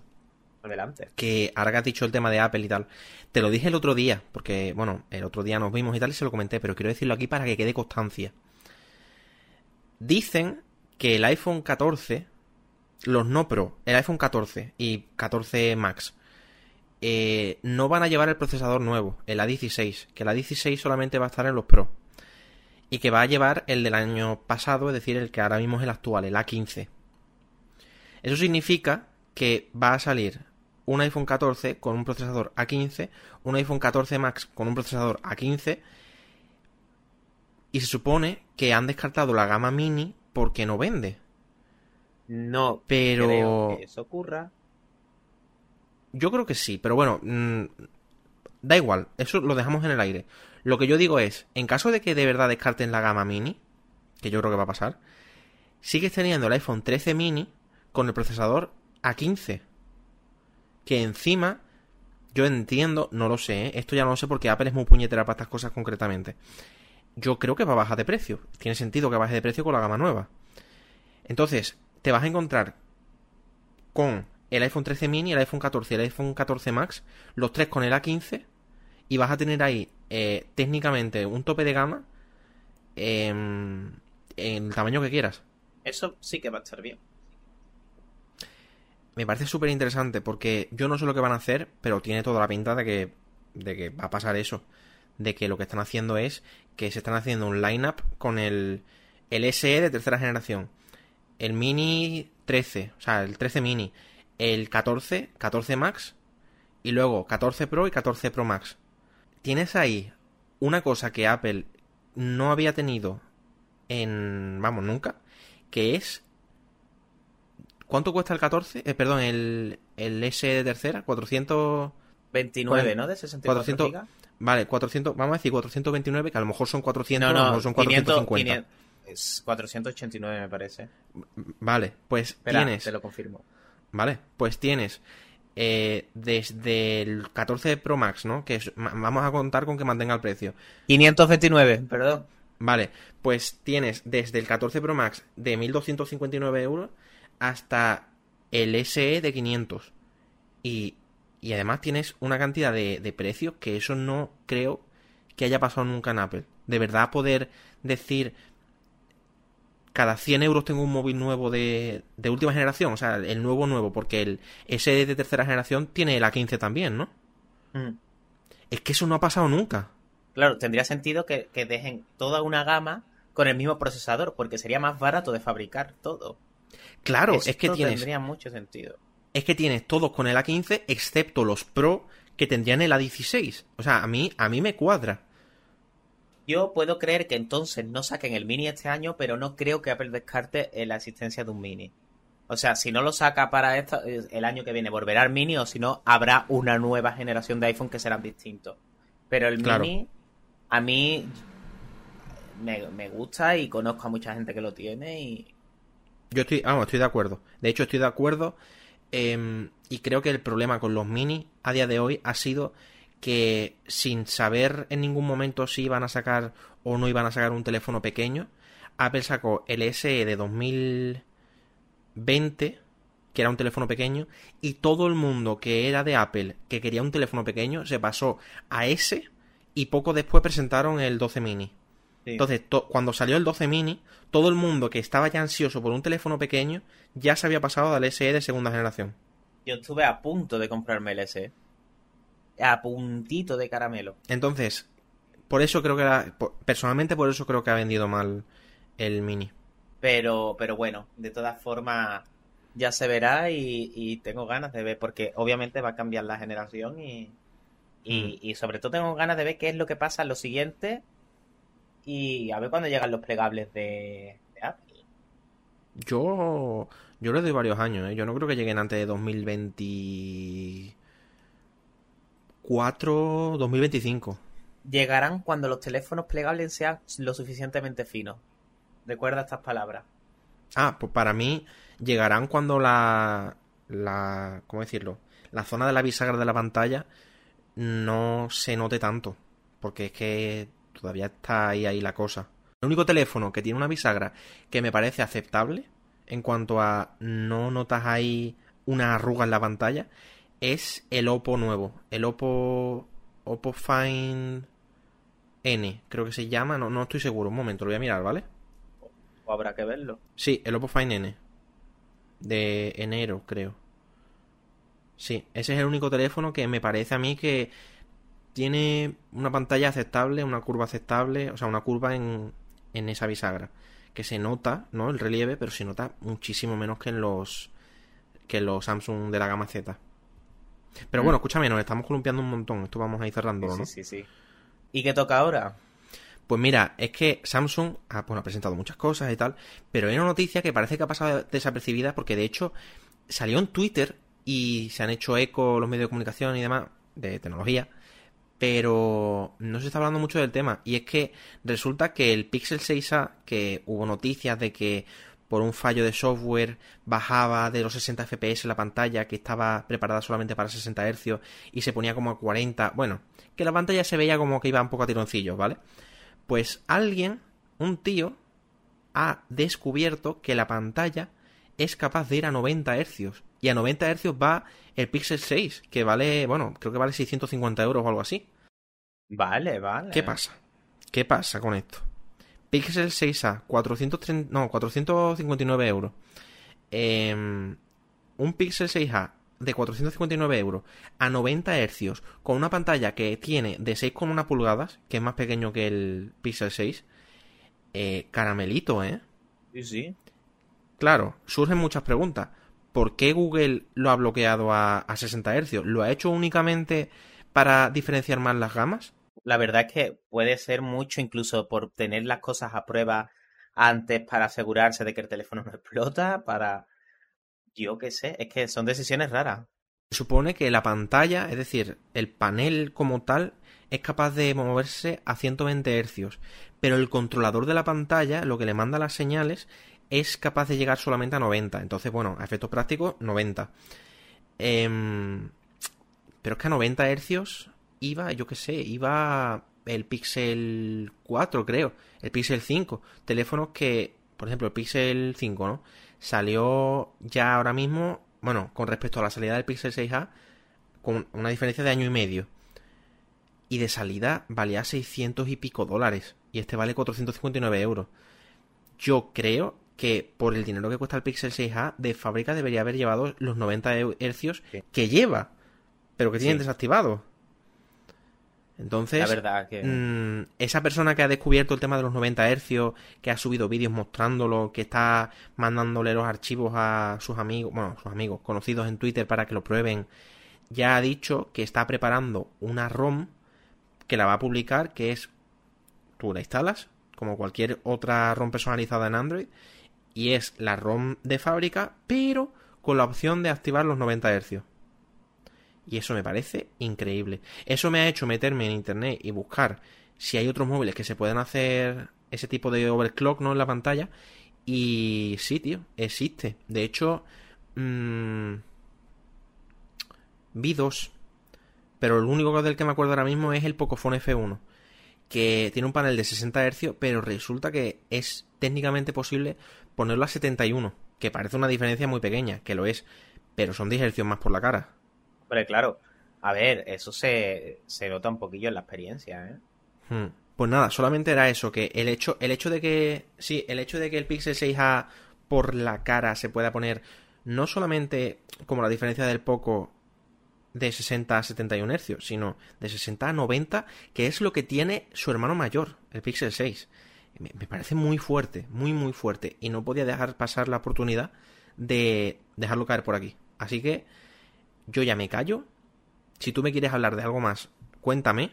Adelante. Que ahora que has dicho el tema de Apple y tal, te lo dije el otro día, porque, bueno, el otro día nos vimos y tal y se lo comenté, pero quiero decirlo aquí para que quede constancia. Dicen que el iPhone 14, los no Pro, el iPhone 14 y 14 Max, eh, no van a llevar el procesador nuevo, el A16, que el A16 solamente va a estar en los Pro. Y que va a llevar el del año pasado, es decir, el que ahora mismo es el actual, el A15. Eso significa que va a salir un iPhone 14 con un procesador A15, un iPhone 14 Max con un procesador A15 y se supone que han descartado la gama mini porque no vende. No, pero que eso ocurra. Yo creo que sí, pero bueno, mm, da igual, eso lo dejamos en el aire. Lo que yo digo es, en caso de que de verdad descarten la gama mini, que yo creo que va a pasar, sigues teniendo el iPhone 13 mini con el procesador A15 que encima, yo entiendo, no lo sé, ¿eh? esto ya no lo sé porque Apple es muy puñetera para estas cosas concretamente. Yo creo que va a bajar de precio. Tiene sentido que baje de precio con la gama nueva. Entonces, te vas a encontrar con el iPhone 13 mini, el iPhone 14 y el iPhone 14 Max, los tres con el A15, y vas a tener ahí eh, técnicamente un tope de gama en el tamaño que quieras. Eso sí que va a estar bien me parece súper interesante porque yo no sé lo que van a hacer, pero tiene toda la pinta de que, de que va a pasar eso. de que lo que están haciendo es que se están haciendo un lineup con el, el SE de tercera generación, el Mini 13, o sea, el 13 Mini, el 14, 14 Max y luego 14 Pro y 14 Pro Max. Tienes ahí una cosa que Apple no había tenido en, vamos, nunca, que es ¿Cuánto cuesta el 14? Eh, perdón, el, el S de tercera, 429, ¿no? De 64 400, gigas. Vale, 400, vamos a decir 429, que a lo mejor son 400, no, no, a lo mejor son 450. es 489 me parece. Vale, pues tienes... te lo confirmo. Vale, pues tienes eh, desde el 14 Pro Max, ¿no? Que vamos a contar con que mantenga el precio. 529, perdón. Vale, pues tienes desde el 14 Pro Max de 1259 euros hasta el SE de 500. Y, y además tienes una cantidad de, de precios que eso no creo que haya pasado nunca en Apple. De verdad poder decir cada 100 euros tengo un móvil nuevo de, de última generación, o sea, el nuevo nuevo, porque el SE de tercera generación tiene la 15 también, ¿no? Mm. Es que eso no ha pasado nunca. Claro, tendría sentido que, que, dejen toda una gama con el mismo procesador, porque sería más barato de fabricar todo. Claro, es que tienes. tendría mucho sentido. Es que tienes todos con el A15, excepto los Pro que tendrían el A16. O sea, a mí, a mí me cuadra. Yo puedo creer que entonces no saquen el Mini este año, pero no creo que Apple descarte la existencia de un Mini. O sea, si no lo saca para esto, el año que viene volverá al Mini o si no, habrá una nueva generación de iPhone que serán distintos. Pero el Mini, a mí me, me, gusta y conozco a mucha gente que lo tiene y, yo estoy, vamos, estoy de acuerdo. De hecho, estoy de acuerdo. Em, y creo que el problema con los mini a día de hoy ha sido que sin saber en ningún momento si iban a sacar o no iban a sacar un teléfono pequeño, Apple sacó el SE de 2020, que era un teléfono pequeño, y todo el mundo que era de Apple, que quería un teléfono pequeño, se pasó a ese y poco después presentaron el 12 mini. Entonces, cuando salió el 12 mini, todo el mundo que estaba ya ansioso por un teléfono pequeño ya se había pasado al SE de segunda generación. Yo estuve a punto de comprarme el SE. A puntito de caramelo. Entonces, por eso creo que personalmente por eso creo que ha vendido mal el mini. Pero, pero bueno, de todas formas ya se verá y, tengo ganas de ver porque obviamente va a cambiar la generación y, y, mm. y sobre todo tengo ganas de ver qué es lo que pasa en lo siguiente y a ver cuándo llegan los plegables de, Apple. Yo, yo le doy varios años, ¿eh? yo no creo que lleguen antes de 2024, 2025. Llegarán cuando los teléfonos plegables sean lo suficientemente finos. Recuerda estas palabras. Ah, pues para mí llegarán cuando la, la, ¿cómo decirlo? La zona de la bisagra de la pantalla no se note tanto, porque es que todavía está ahí, ahí la cosa. El único teléfono que tiene una bisagra que me parece aceptable en cuanto a no notas ahí una arruga en la pantalla es el Oppo nuevo, el Oppo Oppo Find N, creo que se llama, no, no estoy seguro, un momento, lo voy a mirar, ¿vale? O habrá que verlo. Sí, el Oppo Find N de enero, creo. Sí, ese es el único teléfono que me parece a mí que tiene una pantalla aceptable, una curva aceptable, o sea, una curva en, en esa bisagra. Que se nota, ¿no? El relieve, pero se nota muchísimo menos que en los que en los Samsung de la gama Z. Pero mm. bueno, escúchame, nos estamos columpiando un montón. Esto vamos a ir cerrando, ¿no? Sí, sí, sí. ¿Y qué toca ahora? Pues mira, es que Samsung ha, bueno, ha presentado muchas cosas y tal, pero hay una noticia que parece que ha pasado desapercibida porque de hecho salió en Twitter y se han hecho eco los medios de comunicación y demás de tecnología pero no se está hablando mucho del tema. Y es que resulta que el Pixel 6a, que hubo noticias de que por un fallo de software bajaba de los 60 FPS la pantalla, que estaba preparada solamente para 60 Hz y se ponía como a 40. Bueno, que la pantalla se veía como que iba un poco a tironcillos, ¿vale? Pues alguien, un tío, ha descubierto que la pantalla es capaz de ir a 90 Hz. Y a 90 Hz va el Pixel 6, que vale, bueno, creo que vale 650 euros o algo así. Vale, vale. ¿Qué pasa? ¿Qué pasa con esto? Pixel 6A, 430, no, 459 euros. Em, un Pixel 6A de 459 euros a 90 hercios con una pantalla que tiene de 6,1 pulgadas, que es más pequeño que el Pixel 6, eh, caramelito, ¿eh? Sí, sí. Claro, surgen muchas preguntas. ¿Por qué Google lo ha bloqueado a, a 60 hercios? ¿Lo ha hecho únicamente para diferenciar más las gamas? La verdad es que puede ser mucho incluso por tener las cosas a prueba antes para asegurarse de que el teléfono no explota, para... Yo qué sé, es que son decisiones raras. Se supone que la pantalla, es decir, el panel como tal, es capaz de moverse a 120 hercios, pero el controlador de la pantalla, lo que le manda las señales, es capaz de llegar solamente a 90. Entonces, bueno, a efectos prácticos, 90. Em, pero es que a 90 hercios iba, yo qué sé, iba el Pixel 4, creo, el Pixel 5, teléfonos que, por ejemplo, el Pixel 5, ¿no? Salió ya ahora mismo, bueno, con respecto a la salida del Pixel 6A, con una diferencia de año y medio. Y de salida valía 600 y pico dólares. Y este vale 459 euros. Yo creo que por el dinero que cuesta el Pixel 6A, de fábrica debería haber llevado los 90 hercios que lleva, pero que tienen desactivados. Entonces, la verdad que... mmm, esa persona que ha descubierto el tema de los 90 hercios, que ha subido vídeos mostrándolo, que está mandándole los archivos a sus amigos, bueno, sus amigos conocidos en Twitter para que lo prueben, ya ha dicho que está preparando una ROM que la va a publicar, que es, tú la instalas, como cualquier otra ROM personalizada en Android, y es la ROM de fábrica, pero con la opción de activar los 90 hercios. Y eso me parece increíble. Eso me ha hecho meterme en internet y buscar si hay otros móviles que se puedan hacer ese tipo de overclock ¿no? en la pantalla. Y sí, tío, existe. De hecho, mmm, vi dos. Pero el único del que me acuerdo ahora mismo es el Pocophone F1. Que tiene un panel de 60 Hz, pero resulta que es técnicamente posible ponerlo a 71. Que parece una diferencia muy pequeña, que lo es. Pero son 10 Hz más por la cara. Hombre, claro. A ver, eso se, se nota un poquillo en la experiencia, ¿eh? Hmm. Pues nada, solamente era eso, que el hecho, el hecho de que. Sí, el hecho de que el Pixel 6A por la cara se pueda poner no solamente como la diferencia del Poco de 60 a 71 Hz, sino de 60 a 90, que es lo que tiene su hermano mayor, el Pixel 6. Me, me parece muy fuerte, muy, muy fuerte. Y no podía dejar pasar la oportunidad de dejarlo caer por aquí. Así que yo ya me callo. Si tú me quieres hablar de algo más, cuéntame.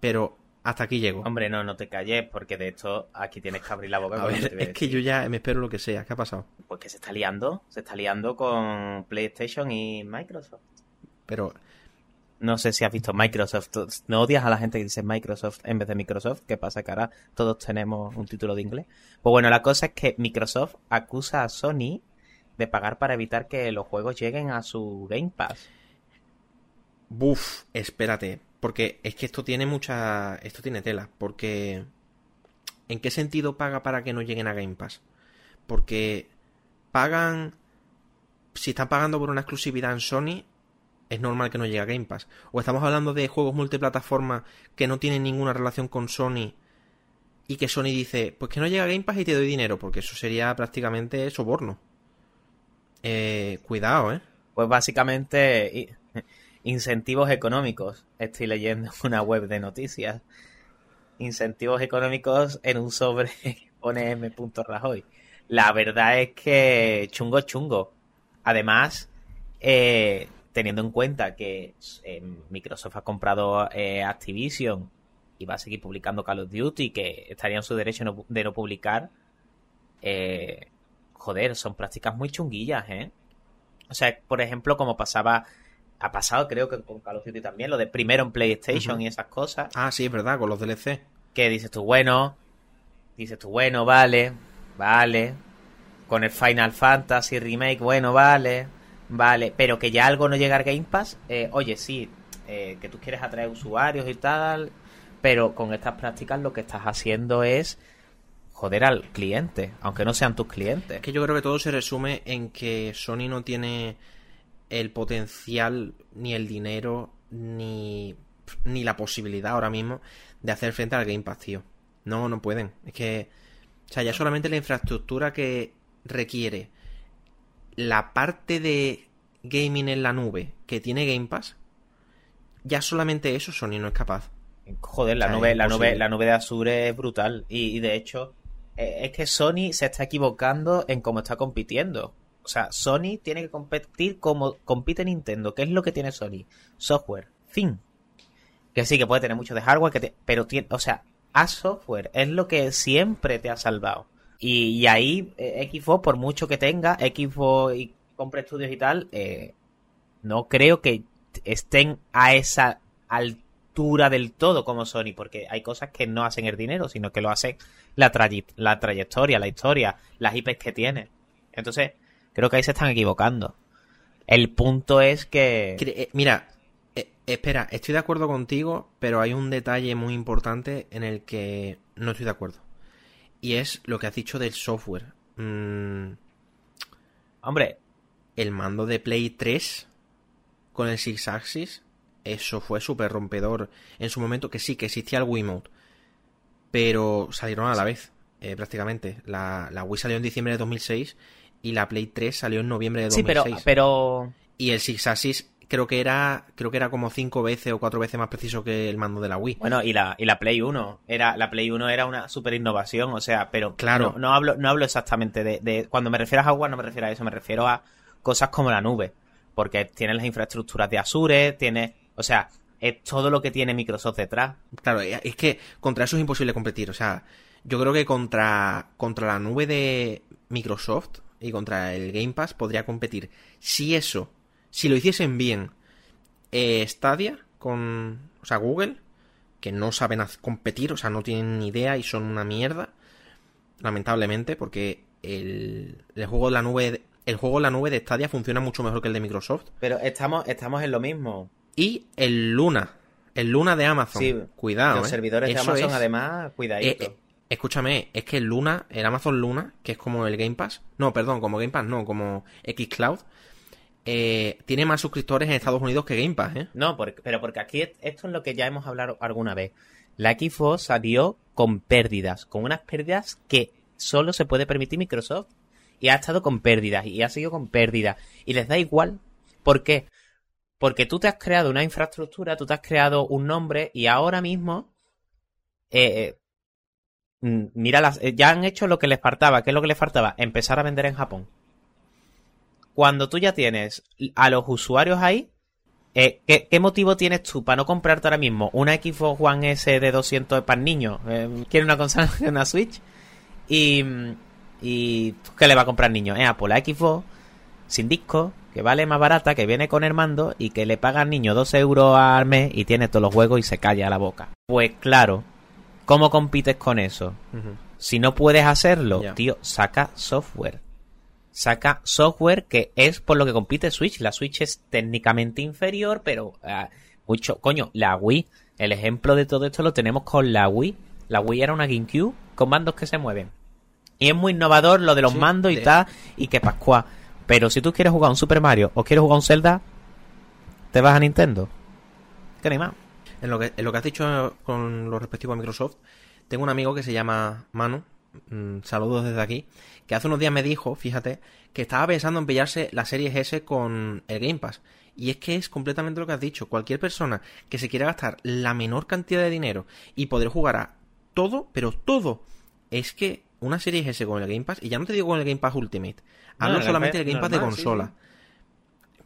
Pero hasta aquí llego. Hombre, no, no te calles, porque de hecho aquí tienes que abrir la boca. A ver, es que yo ya me espero lo que sea. ¿Qué ha pasado? Pues que se está liando. Se está liando con PlayStation y Microsoft. Pero. No sé si has visto Microsoft. ¿No odias a la gente que dice Microsoft en vez de Microsoft? ¿Qué pasa? Que ahora todos tenemos un título de inglés. Pues bueno, la cosa es que Microsoft acusa a Sony de pagar para evitar que los juegos lleguen a su Game Pass. Buf, espérate, porque es que esto tiene mucha, esto tiene tela, porque ¿en qué sentido paga para que no lleguen a Game Pass? Porque pagan, si están pagando por una exclusividad en Sony, es normal que no llegue a Game Pass. O estamos hablando de juegos multiplataforma que no tienen ninguna relación con Sony y que Sony dice, pues que no llega a Game Pass y te doy dinero, porque eso sería prácticamente soborno. Eh, cuidado, ¿eh? Pues básicamente incentivos económicos. Estoy leyendo una web de noticias. Incentivos económicos en un sobre pone M. Rajoy. La verdad es que chungo chungo. Además, eh, teniendo en cuenta que eh, Microsoft ha comprado eh, Activision y va a seguir publicando Call of Duty, que estaría en su derecho no, de no publicar, eh, joder, son prácticas muy chunguillas, ¿eh? O sea, por ejemplo, como pasaba, ha pasado creo que con Call of Duty también, lo de primero en PlayStation uh -huh. y esas cosas. Ah, sí, es verdad, con los DLC. Que dices tú, bueno, dices tú, bueno, vale, vale. Con el Final Fantasy Remake, bueno, vale, vale. Pero que ya algo no llega al Game Pass, eh, oye, sí, eh, que tú quieres atraer usuarios y tal, pero con estas prácticas lo que estás haciendo es joder al cliente, aunque no sean tus clientes. Es que yo creo que todo se resume en que Sony no tiene el potencial, ni el dinero, ni, ni la posibilidad ahora mismo de hacer frente al Game Pass, tío. No, no pueden. Es que, o sea, ya solamente la infraestructura que requiere la parte de gaming en la nube que tiene Game Pass, ya solamente eso Sony no es capaz. Joder, la O sea, nube, la nube, la nube de Azure es brutal. Y, y de hecho, eh, es que Sony se está equivocando en cómo está compitiendo. O sea, Sony tiene que competir como compite Nintendo. ¿Qué es lo que tiene Sony? Software. Fin. Que sí, que puede tener mucho de hardware, que te- pero tiene, o sea, a software es lo que siempre te ha salvado. Y, ahí, eh, Xbox, por mucho que tenga, Xbox y compre estudios y tal, eh, no creo que estén a esa altura del todo como Sony, porque hay cosas que no hacen el dinero, sino que lo hace la, traye- la trayectoria, la historia, las IPs que tiene. Entonces, creo que ahí se están equivocando. El punto es que... Eh, Mira, eh, espera, estoy de acuerdo contigo, pero hay un detalle muy importante en el que no estoy de acuerdo. Y es lo que has dicho del software. Mm, Hombre, el mando de Play 3 con el Six Axis, eso fue súper rompedor en su momento, que sí, que existía el Wiimote, pero salieron a la vez, eh, prácticamente. La, la Wii salió en diciembre de 2006 y la Play 3 salió en noviembre de sí, 2006. pero, pero Y el Six Axis creo que era creo que era como cinco veces o cuatro veces más preciso que el mando de la Wii. Bueno, y la, y la Play 1. Era, la Play 1 era una super innovación, o sea, pero Claro. no, no hablo, no hablo exactamente de, de- Cuando me refiero a hardware, no me refiero a eso, me refiero a cosas como la nube. Porque tiene las infraestructuras de Azure, tiene. O sea, es todo lo que tiene Microsoft detrás. Claro, es que contra eso es imposible competir. O sea, yo creo que contra, contra la nube de Microsoft y contra el Game Pass podría competir. Si eso, si lo hiciesen bien, eh, Stadia con, o sea, Google, que no saben competir, o sea, no tienen ni idea y son una mierda, lamentablemente, porque el, el juego de la nube, el juego en la nube de Stadia funciona mucho mejor que el de Microsoft. Pero estamos, estamos en lo mismo. Y el Luna, el Luna de Amazon, Sí, cuidado, Los eh. servidores de Amazon, es- además, eh, cuidadito. eh, escúchame, es que el Luna, el Amazon Luna, que es como el Game Pass, no, perdón, como Game Pass, no, como Xcloud, eh, tiene más suscriptores en Estados Unidos que Game Pass, ¿eh? No, porque- pero porque aquí es- esto es lo que ya hemos hablado alguna vez. La Xbox salió con pérdidas, con unas pérdidas que solo se puede permitir Microsoft. Y ha estado con pérdidas, y ha seguido con pérdidas. Y les da igual. ¿Por qué? Porque tú te has creado una infraestructura, tú te has creado un nombre, y ahora mismo. eh, eh, mm, mira, eh, ya han hecho lo que les faltaba. ¿Qué es lo que les faltaba? Empezar a vender en Japón. Cuando tú ya tienes a los usuarios ahí, eh, ¿qué, qué motivo tienes tú para no comprarte ahora mismo una Xbox One S de 200 para niños? Eh, ¿Quiere una consola, una Switch? Y, y ¿qué le va a comprar niño? Eh, Apple, la Xbox sin disco, que vale más barata, que viene con el mando y que le paga al niño 2 euros al mes y tiene todos los juegos y se calla la boca. Pues claro, ¿cómo compites con eso? Si no puedes hacerlo, tío, saca software. Saca software que es por lo que compite Switch. La Switch es técnicamente inferior, pero ah, mucho. Coño, la Wii. El ejemplo de todo esto lo tenemos con la Wii. La Wii era una GameCube con mandos que se mueven. Y es muy innovador lo de los Sí, mandos y de- tal, y que pascua. Pero si tú quieres jugar un Super Mario o quieres jugar un Zelda, te vas a Nintendo. Que ni más. En lo que, en lo que has dicho con lo respectivo a Microsoft, tengo un amigo que se llama Manu, mm, saludos desde aquí, que hace unos días me dijo, fíjate, que estaba pensando en pillarse la Series S con el Game Pass. Y es que es completamente lo que has dicho. Cualquier persona que se quiera gastar la menor cantidad de dinero y poder jugar a todo, pero todo, es que una Series S con el Game Pass, y ya no te digo con el Game Pass Ultimate, hablo solamente del Game Pass de sí, consola.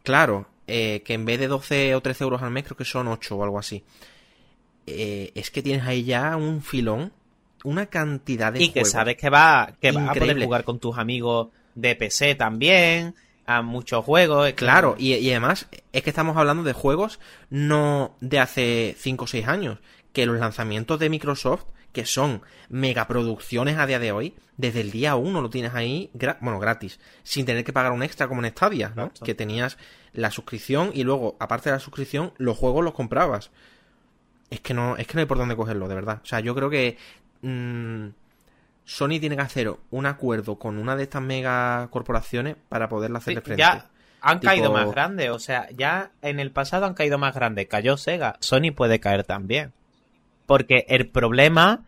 Claro, eh, que en vez de 12 o 13 euros al mes, creo que son 8 o algo así. Eh, es que tienes ahí ya un filón, una cantidad de y que sabes que va que vas a poder jugar con tus amigos de PC también a muchos juegos que- Claro, y, y además es que estamos hablando de juegos no de hace 5 o 6 años, que los lanzamientos de Microsoft, que son megaproducciones a día de hoy, desde el día 1 lo tienes ahí, gra- bueno, gratis, sin tener que pagar un extra como en Stadia, ¿no? Exacto. Que tenías la suscripción y luego, aparte de la suscripción, los juegos los comprabas. Es que no, es que no hay por dónde cogerlo, de verdad. O sea, yo creo que mm, Sony tiene que hacer un acuerdo con una de estas mega corporaciones para poderle hacerle Sí, frente. ya han Tipo- caído más grandes o sea ya en el pasado han caído más grandes cayó Sega Sony puede caer también porque el problema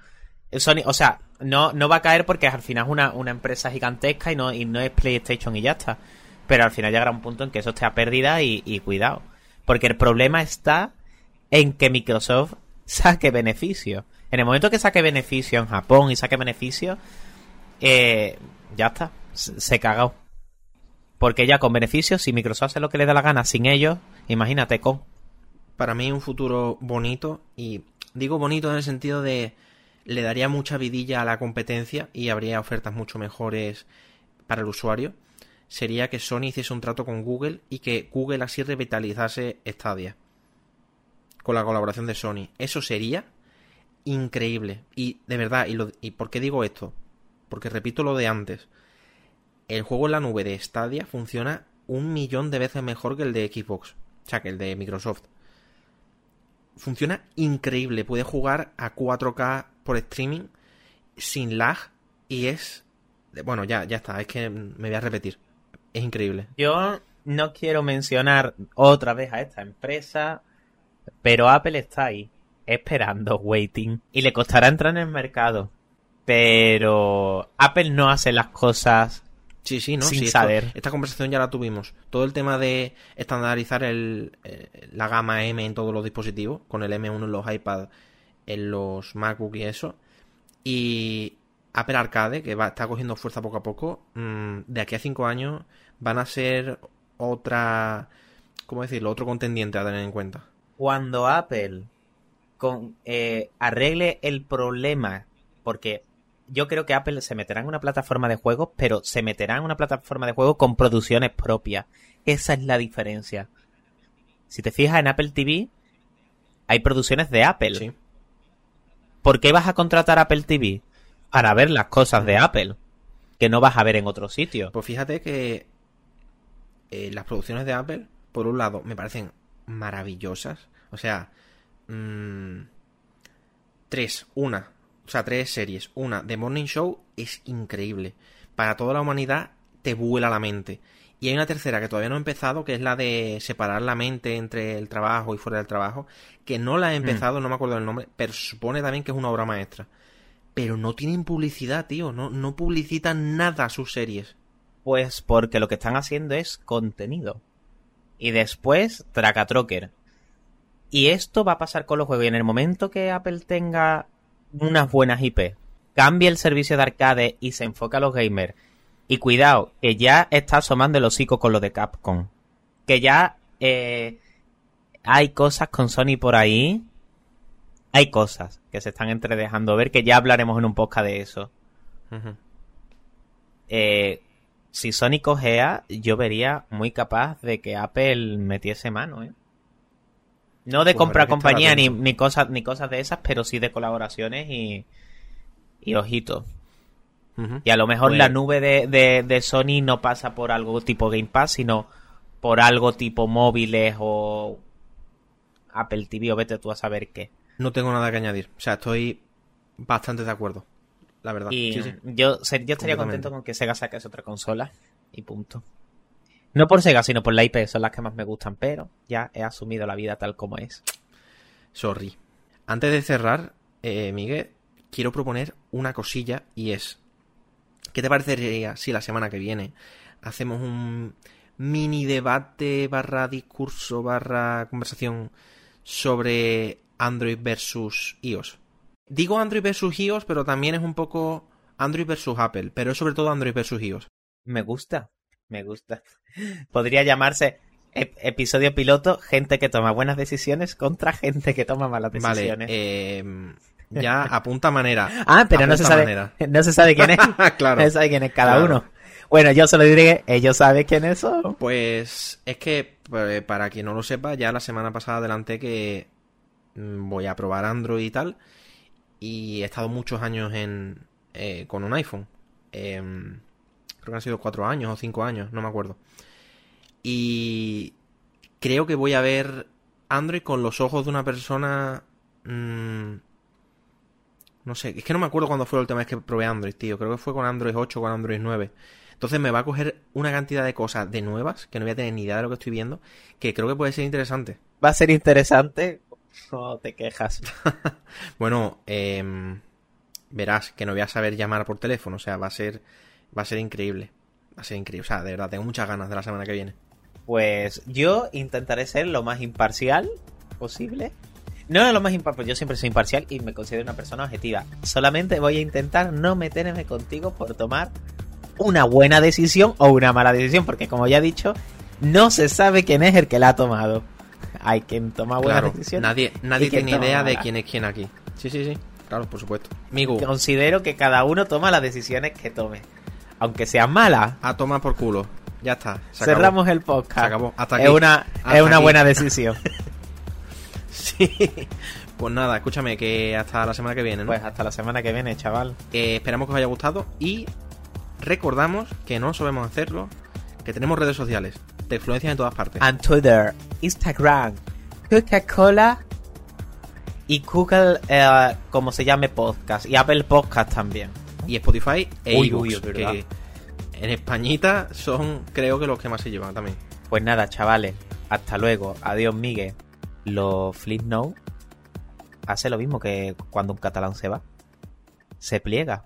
Sony o sea no no va a caer porque al final es una, una empresa gigantesca y no y no es PlayStation y ya está pero al final llegará un punto en que eso esté a pérdida y, y cuidado. Porque el problema está en que Microsoft saque beneficio. En el momento que saque beneficio en Japón y saque beneficio, eh, ya está, se, cagó. Porque ya con beneficios, si Microsoft hace lo que le da la gana sin ellos, imagínate con. Para mí un futuro bonito y digo bonito en el sentido de le daría mucha vidilla a la competencia y habría ofertas mucho mejores para el usuario. Sería que Sony hiciese un trato con Google y que Google así revitalizase Stadia con la colaboración de Sony. Eso sería increíble. Y de verdad, y, lo, ¿y por qué digo esto? Porque repito lo de antes el juego en la nube de Stadia funciona un millón de veces mejor que el de Xbox. O sea, que el de Microsoft. Funciona increíble. Puede jugar a 4K por streaming sin lag y es... Bueno, ya, ya está. Es que me voy a repetir. Es increíble. Yo no quiero mencionar otra vez a esta empresa, pero Apple está ahí, esperando, waiting. Y le costará entrar en el mercado. Pero Apple no hace las cosas Sí, sí, ¿no? Sin sí, saber. Esto, esta conversación ya la tuvimos. Todo el tema de estandarizar el, eh, la gama M en todos los dispositivos, con el M1 en los iPad, en los MacBook y eso. Y Apple Arcade, que va, está cogiendo fuerza poco a poco, mmm, de aquí a cinco años van a ser otra, ¿cómo decirlo? Otro contendiente a tener en cuenta. Cuando Apple con, eh, arregle el problema, porque yo creo que Apple se meterá en una plataforma de juegos, pero se meterá en una plataforma de juegos con producciones propias. Esa es la diferencia. Si te fijas en Apple TV, hay producciones de Apple. Sí. ¿Por qué vas a contratar Apple TV? Para ver las cosas de Apple, que no vas a ver en otro sitio. Pues fíjate que eh, las producciones de Apple, por un lado, me parecen maravillosas. O sea, mmm, tres, una, o sea, tres series. Una, The Morning Show es increíble. Para toda la humanidad te vuela la mente. Y hay una tercera que todavía no he empezado, que es la de separar la mente entre el trabajo y fuera del trabajo, que no la he empezado, mm. no me acuerdo del nombre, pero supone también que es una obra maestra. Pero no tienen publicidad, tío, no, no publicitan nada sus series. Pues porque lo que están haciendo es contenido. Y después, Tracatroker. Y esto va a pasar con los juegos. Y en el momento que Apple tenga unas buenas IP, cambie el servicio de arcade y se enfoca a los gamers. Y cuidado, que ya está asomando el hocico con lo de Capcom. Que ya eh, hay cosas con Sony por ahí. Hay cosas que se están entredejando ver, que ya hablaremos en un podcast de eso. Uh -huh. eh, si Sony cogea, yo vería muy capaz de que Apple metiese mano, ¿eh? No de pues compra compañía ni, ni, cosas ni cosas de esas, pero sí de colaboraciones y, y ojitos. Uh -huh. Y a lo mejor pues... la nube de, de, de, Sony no pasa por algo tipo Game Pass, sino por algo tipo móviles o Apple TV o vete tú a saber qué. No tengo nada que añadir. O sea, estoy bastante de acuerdo. La verdad. Y sí, sí. Yo, yo estaría contento con que Sega saque otra consola y punto. No por Sega, sino por la IP, son las que más me gustan, pero ya he asumido la vida tal como es. Sorry. Antes de cerrar, eh, Miguel, quiero proponer una cosilla y es, ¿qué te parecería si la semana que viene hacemos un mini debate barra discurso barra conversación sobre Android versus iOS? Digo Android versus iOS, pero también es un poco Android versus Apple, pero es sobre todo Android versus iOS. Me gusta, me gusta. Podría llamarse ep episodio piloto, gente que toma buenas decisiones contra gente que toma malas decisiones. Vale, eh, ya apunta manera. ah, pero no se sabe, manera. no se sabe quién es. claro. No se sabe quién es cada claro. uno. Bueno, yo solo diré, ellos saben quiénes son. Pues es que, pues, para quien no lo sepa, ya la semana pasada adelanté que mm, voy a probar Android y tal. Y he estado muchos años en eh, con un iPhone. Eh, creo que han sido cuatro años o cinco años, no me acuerdo. Y creo que voy a ver Android con los ojos de una persona... Mmm, no sé, es que no me acuerdo cuándo fue la última vez que probé Android, tío. Creo que fue con Android 8 o con Android 9. Entonces me va a coger una cantidad de cosas de nuevas que no voy a tener ni idea de lo que estoy viendo, que creo que puede ser interesante. Va a ser interesante. No te quejas. bueno, eh, verás que no voy a saber llamar por teléfono, o sea, va a ser va a ser increíble. Va a ser increíble. O sea, de verdad, tengo muchas ganas de la semana que viene. Pues yo intentaré ser lo más imparcial posible. No lo más imparcial, pues yo siempre soy imparcial y me considero una persona objetiva. Solamente voy a intentar no meterme contigo por tomar una buena decisión o una mala decisión, porque como ya he dicho, no se sabe quién es el que la ha tomado. Hay quien toma buenas Claro, decisiones. nadie, nadie tiene idea de quién es quién aquí. Sí, sí, sí. Claro, por supuesto. Migu, Considero que cada uno toma las decisiones que tome. Aunque sean malas, a tomar por culo. Ya está. se acabó. cerramos el podcast. Se acabó. Hasta es una, Hasta es una aquí. buena decisión. Sí. Pues nada, escúchame, que hasta la semana que viene, ¿no? pues hasta la semana que viene, chaval. Esperamos que os haya gustado y recordamos que no sabemos hacerlo, que tenemos redes sociales de influencias en todas partes. And Twitter, Instagram, Coca-Cola y Google, eh, como se llame podcast. Y Apple Podcast también. Y Spotify e verdad. que en Españita son creo que los que más se llevan también. Pues nada, chavales. Hasta luego. Adiós, Miguel. Los Flip hace lo mismo que cuando un catalán se va. Se pliega.